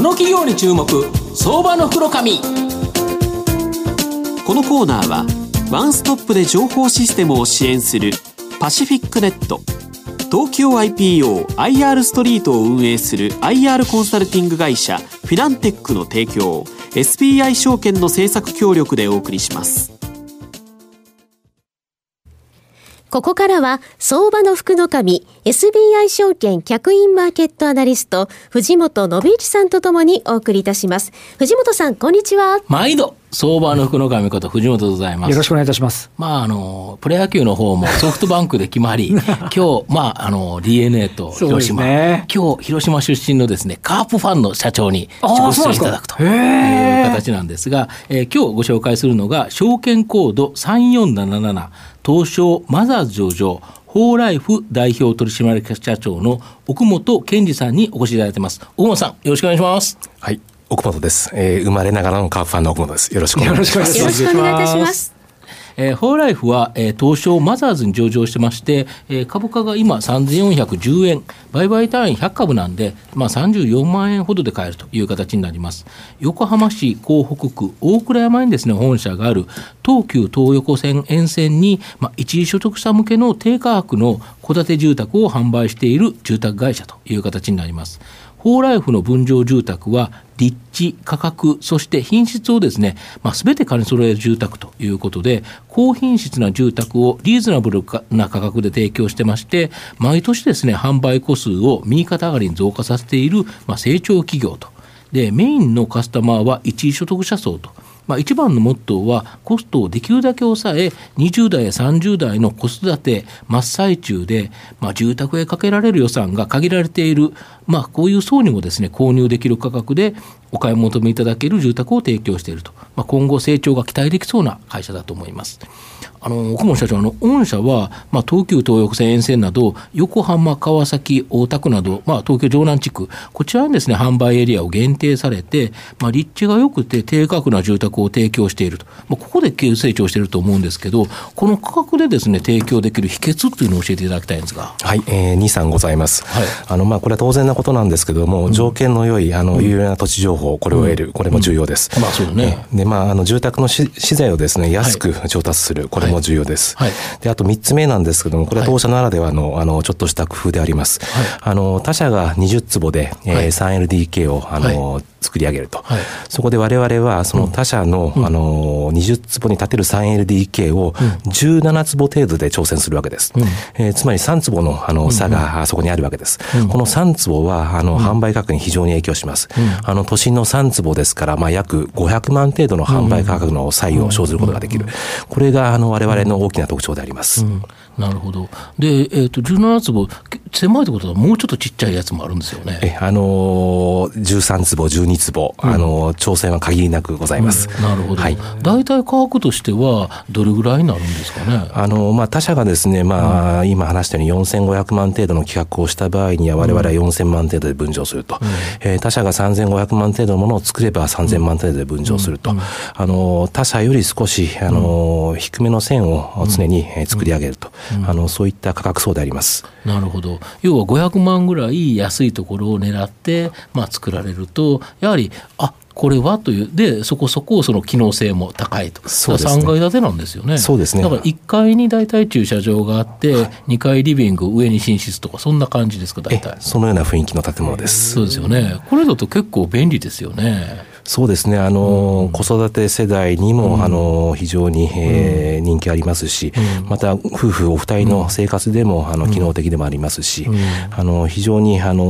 この企業に注目相場の袋紙。このコーナーはワンストップで情報システムを支援するパシフィックネット。東京 IPOIR ストリートを運営する IR コンサルティング会社フィナンテックの提供 SBI 証券の政策協力でお送りします。ここからは、相場の福の神、SBI 証券客員マーケットアナリスト、藤本信一さんとともにお送りいたします。藤本さん、こんにちは。毎度、相場の福の神こと藤本でございます。よろしくお願いいたします。まあ、あの、プロ野球の方も ソフトバンクで決まり、今日、まあ、あの、DNA と広島、ね、今日、広島出身のですね、カープファンの社長にご出演いただくという形なんですが、えー、今日ご紹介するのが、証券コード3477、東証マザーズ上場、ホーライフ代表取締役社長の奥本健二さんにお越しいただいてます。奥本さん、よろしくお願いします。はい。奥本です。えー、生まれながらのカープファンの奥本です。よろしくお願いします。よろしくお願いいたします。えー、ホーライフは、えー、東証マザーズに上場してまして、えー、株価が今3410円、売買単位100株なんで、まあ、34万円ほどで買えるという形になります。横浜市港北区大倉山にですね、本社がある東急東横線沿線に、まあ、一時所得者向けの低価格の戸建て住宅を販売している住宅会社という形になります。ホーライフの分譲住宅は立地、価格、そして品質をですね、まあ、全て兼ね揃える住宅ということで、高品質な住宅をリーズナブルな価格で提供してまして、毎年ですね、販売個数を右肩上がりに増加させている、まあ、成長企業と。で、メインのカスタマーは一位所得者層と。まあ、一番のモットーはコストをできるだけ抑え20代や30代の子育て真っ最中で、まあ、住宅へかけられる予算が限られている、まあ、こういう層にもですね購入できる価格でお買い求めいただける住宅を提供していると、まあ、今後成長が期待できそうな会社だと思います。あの奥本社長、あの御社は、まあ、東急東横線沿線など、横浜、川崎、大田区など、まあ、東京城南地区、こちらにですね販売エリアを限定されて、まあ、立地が良くて低価格な住宅を提供していると、まあ、ここで急成長していると思うんですけど、この価格でですね提供できる秘訣っていうのを教えていただきたいんですが。はい、えー、2、3ございます。はい、あのまあ、これは当然なことなんですけども、うん、条件の良いあの有料な土地情報、これを得る、うん、これも重要です。うん、まあそうね。で、まあ、あの住宅の資材をですね安く調達する、これも重要です。はい。で、あと3つ目なんですけども、これは当社ならではの、あの、ちょっとした工夫であります。あの、他社が20坪で、えー、3LDK を、あの、作り上げると。そこで我々は、その他社の、あの、20坪に建てる 3LDK を17坪程度で挑戦するわけです。えー、つまり3坪の、あの、差がそこにあるわけです。この3坪は、あの、販売価格に非常に影響します。あの、都心の3坪ですから、まあ、約500万程度の販売価格の差異を生ずることができる。これが、あの、我々の大きな特徴であります。なるほど。で、えっ、ー、と、17坪、狭いってことはもうちょっとちっちゃいやつもあるんですよね。え、あのー、13坪、12坪、うん、あのー、挑戦は限りなくございます。うん、なるほど。はい。大体価格としては、どれぐらいになるんですかね？あのー、まあ、他社がですね、まあ、うん、今話したように4500万程度の企画をした場合には、我々は4000万程度で分譲すると。うん、えー、他社が3500万程度のものを作れば3000万程度で分譲すると。あのー、他社より少し、あのー、低めの線を常に作り上げると。あのそういった価格層でありますなるほど要は500万ぐらい安いところを狙って、まあ、作られるとやはりあこれはというでそこそこその機能性も高いと。そね、3階建てなんですよね。そうですね。だから1階に大体駐車場があって、はい、2階リビング上に寝室とかそんな感じですか大体。そのような雰囲気の建物です。そうですよね。これだと結構便利ですよねそうですね、あの、うん、子育て世代にも、うん、あの、非常に、えー、人気ありますし、うん、また、夫婦お二人の生活でも、あの、機能的でもありますし、あの、非常に、あの、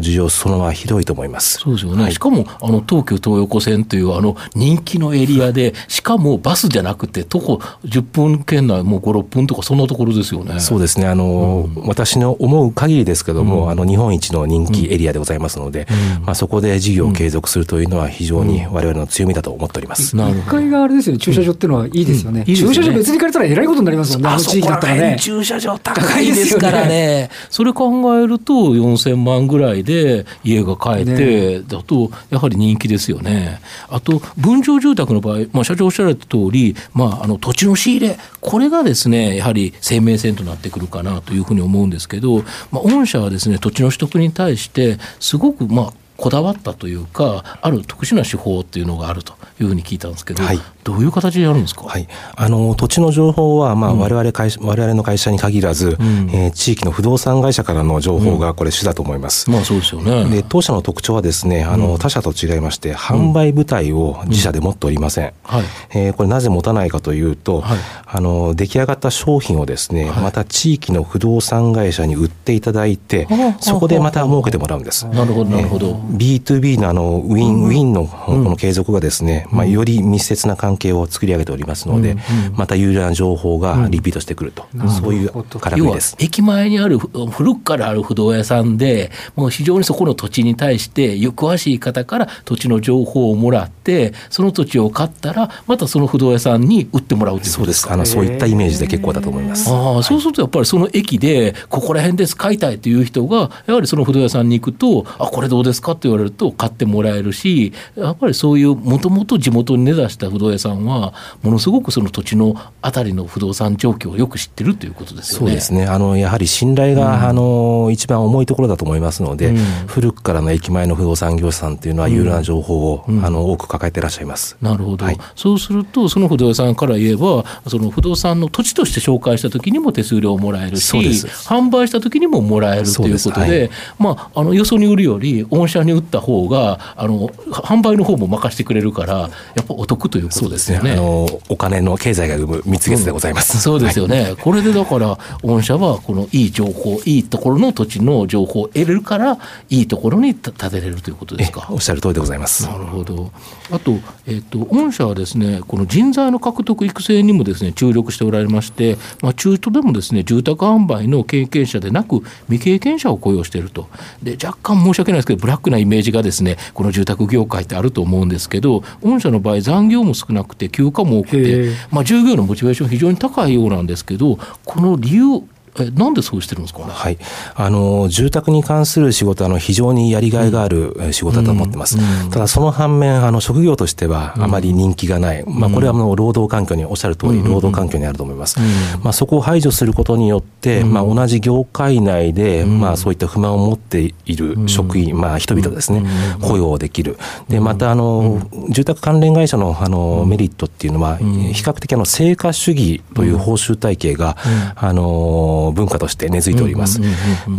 需要そのまま広いと思います。そうですよね。はい、しかも、あの、東急東横線という、あの、人気のエリアで、しかもバスじゃなくて、徒歩10分圏内、もう5、6分とか、そんなところですよね。そうですね、あの、私の思う限りですけども、あの、日本一の人気エリアでございますので、まあ、そこで事業を継続するというのは、非常に我々の強みだと思っております。1階があれですよね、駐車場っていうのはいいですよね。駐車場別に借りたらえらいことになりますもんね、あの地域だったらね。駐車場高いですからね。それ考えると4000万ぐらいで家が買えて、だとやはり人気ですよね。あと、分譲住宅の場合、まあ、社長おっしゃられた通り、まあ、あの土地の仕入れ、これがですね、やはり生命線となってくるかなというふうに思うんですけど、まあ、御社はですね、土地の取得に対して、すごく、まあ、こだわったというかある特殊な手法っていうのがあるというふうに聞いたんですけど、はい、どういう形でやるんですか、はい、あの土地の情報は、まあ、我々会社、うん、我々の会社に限らず、うん、えー、地域の不動産会社からの情報がこれ主だと思います。うん、まあそうですよね。で当社の特徴はですねあの、他社と違いまして販売部隊を自社で持っておりません。はい、えー、これなぜ持たないかというと、はい、あの出来上がった商品をですね、また地域の不動産会社に売っていただいて、そこでまた儲けてもらうんです。なるほどなるほど。B2B のあのウィンウィンのこの継続がですね、まあより密接な関係を作り上げておりますので、また有料な情報がリピートしてくると、そういうからくりです。駅前にある古くからある不動屋さんで、もう非常にそこの土地に対して詳しい方から土地の情報をもらって、その土地を買ったらまたその不動屋さんに売ってもらうというそうです。あのそういったイメージで結構だと思います。ああ、そうするとやっぱりその駅でここら辺です買いたいという人がやはりその不動屋さんに行くとあこれどうですか？って言われると買ってもらえるしやっぱりそういうもともと地元に根ざした不動屋さんはものすごくその土地のあたりの不動産状況をよく知ってるということですよね。そうですね。あのやはり信頼が、うん、あの一番重いところだと思いますので、うん、古くからの駅前の不動産業者さんというのは有料な情報を、うん、あの多く抱えていらっしゃいます。なるほど、はい、そうするとその不動産から言えばその不動産の土地として紹介した時にも手数料をもらえるし販売した時にももらえるということで、はい、まあ、あのよそに売るより御社に売った方があの販売の方も任せてくれるからやっぱお得ということですよね。ねあのお金の経済が生む蜜月でございます、うん、そうですよね、はい、これでだから御社はこのいい情報いいところの土地の情報を得れるからいいところに建てれるということですか？おっしゃる通りでございます。なるほど。あと,、えーと、御社はですねこの人材の獲得育成にもですね注力しておられまして、まあ、中途でもですね住宅販売の経験者でなく未経験者を雇用していると。で若干申し訳ないですけどブラックなイメージがですねこの住宅業界ってあると思うんですけど御社の場合残業も少なくて休暇も多くて、まあ、従業員のモチベーション非常に高いようなんですけどこの理由えなんでそうしてるんですか、ね、はい、あの住宅に関する仕事あの非常にやりがいがある仕事だと思ってます、うんうん、ただその反面あの職業としてはあまり人気がない、うん、まあ、これはもう労働環境におっしゃる通り、労働環境にあると思います、まあ、そこを排除することによって、まあ、同じ業界内で、まあ、そういった不満を持っている職員、まあ、人々ですね、雇用できる。でまたあの、住宅関連会社のあのメリットっていうのは、比較的あの成果主義という報酬体系が、あの文化として根付いております。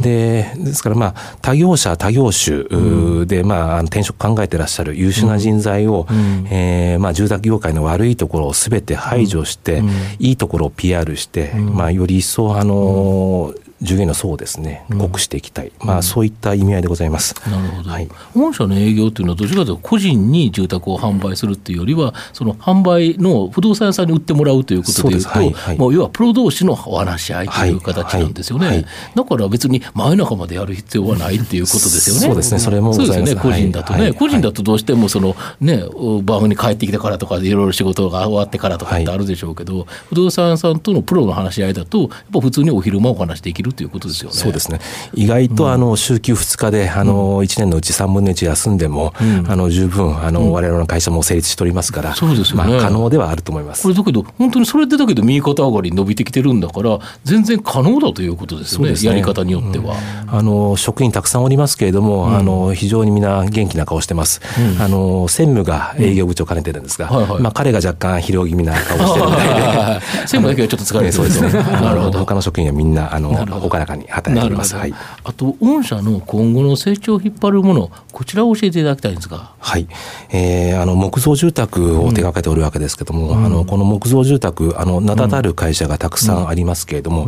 で、ですからまあ、他業者、他業種で、まあ、転職考えてらっしゃる優秀な人材を、うん、えー、まあ、住宅業界の悪いところをすべて排除して、いいところを PR して、まあ、より一層、あの、従業員の層をですね、濃くしていきたい、うん、まあ、そういった意味合いでございます。なるほど、はい、御社の営業というのは、どちらかというと、個人に住宅を販売するっていうよりは、その販売の不動産屋さんに売ってもらうということでいうと、はいはい、もう要はプロ同士のお話し合いという形なんですよね、はいはい、だから別に真夜中までやる必要はないっていうことですよね。そうですね、それもそうですよね、個人だとね、個人だとどうしてもその、ね、番組に帰ってきてからとか、いろいろ仕事が終わってからとかってあるでしょうけど、不動産屋さんとのプロの話し合いだと、やっぱ普通にお昼間お話できるということですよね。ですね。意外とあの週休2日であの1年のうち3分の1休んでも、あの十分あの我々の会社も成立しておりますから、そうですまあ可能ではあると思います。これだけど本当にそれでだけど右肩上がり伸びてきてるんだから全然可能だということですよね。ねやり方によっては、あの職員たくさんおりますけれども、あの非常にみんな元気な顔してます。あの専務が営業部長兼ねてるんですが、まあ彼が若干疲労気味な顔してるみたいで、専務だけはちょっと疲れてそうですね。なるほど。他の職員はみんなあの朗らかに働いています。はい。あと、御社の今後の成長を引っ張るもの、こちらを教えていただきたいんですが。はい。えー、あの、木造住宅を手掛けておるわけですけども、うん、あの、この木造住宅、あの、名だたる会社がたくさんありますけれども、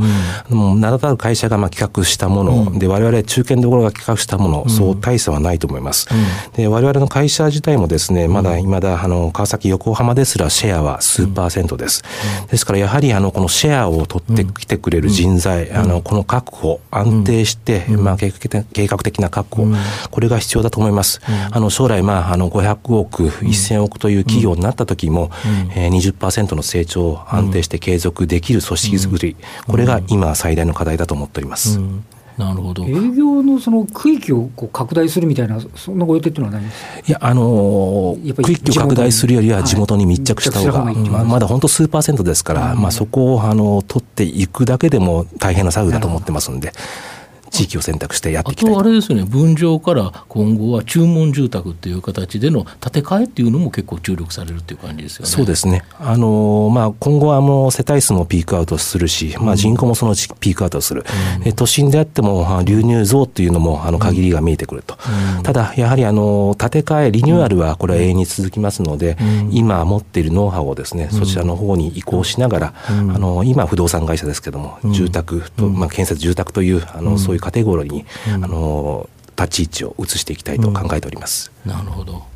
うん、名だたる会社がまあ企画したもの、うん、で、我々中堅どころが企画したもの、そう大差はないと思います。で、我々の会社自体もですね、まだ、まだ、あの、川崎、横浜ですらシェアは数パーセントです。ですから、やはり、あの、このシェアを取ってきてくれる人材、あの、この確保、安定して、まあ、計画的な確保、これが必要だと思います。あの将来、まあ、あの500億、1000億という企業になった時も、えー、20%の成長を安定して継続できる組織づくり、これが今最大の課題だと思っております。なるほど。営業のその区域をこう拡大するみたいな、そんなご予定っていうのはないんですいや、あのー、区域を拡大するよりは地元に密着した方が、はいまあ、まだ本当数パーセントですから、うん、まあ、そこをあの取っていくだけでも大変な作業だと思ってますんで。地域を選択してやっていきたいあとあれですね、分譲から今後は注文住宅っていう形での建て替えっていうのも結構注力されるっていう感じですよね。そうですね。あのまあ今後はもう世帯数もピークアウトするし、まあ人口もそのうちピークアウトする。うん、都心であっても流入増っていうのもあの限りが見えてくると。うん、ただやはりあの建て替えリニューアルはこれは永遠に続きますので、うん、今持っているノウハウをですね、そちらの方に移行しながら、あの今不動産会社ですけども、住宅と、まあ建設住宅というあのそういうカテゴリーに、あの立ち位置を移していきたいと考えております。なるほど。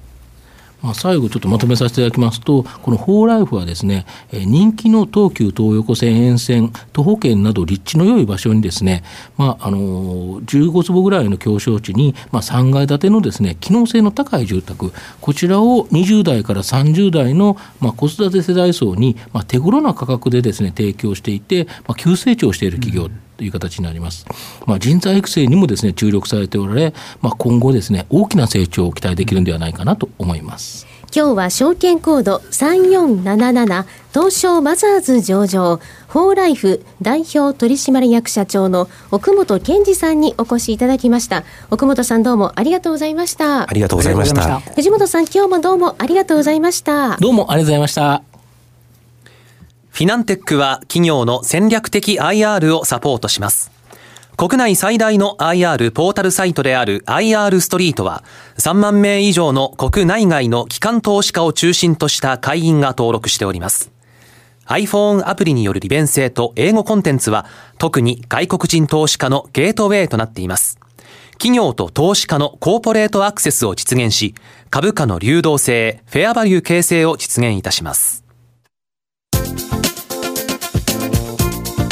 まあ、最後ちょっとまとめさせていただきますと、このホーライフはですね、人気の東急東横線沿線、徒歩圏など立地の良い場所にですね、まあ、あの、15坪ぐらいの狭小地に、まあ、3階建てのですね、機能性の高い住宅、こちらを20代から30代の、まあ、子育て世代層に、まあ、手頃な価格でですね、提供していて、まあ、急成長している企業、うんという形になります。まあ、人材育成にもですね注力されておられ、まあ、今後ですね大きな成長を期待できるんではないかなと思います。今日は証券コード3477東証マザーズ上場フォーライフ代表取締役社長の奥本健二さんにお越しいただきました。奥本さんどうもありがとうございました。ありがとうございました。藤本さん今日もどうもありがとうございました。どうもありがとうございましたフィナンテックは企業の戦略的 IR をサポートします。国内最大の IR ポータルサイトである IR ストリートは3万名以上の国内外の機関投資家を中心とした会員が登録しております。iPhone アプリによる利便性と英語コンテンツは特に外国人投資家のゲートウェイとなっています。企業と投資家のコーポレートアクセスを実現し、株価の流動性、フェアバリュー形成を実現いたします。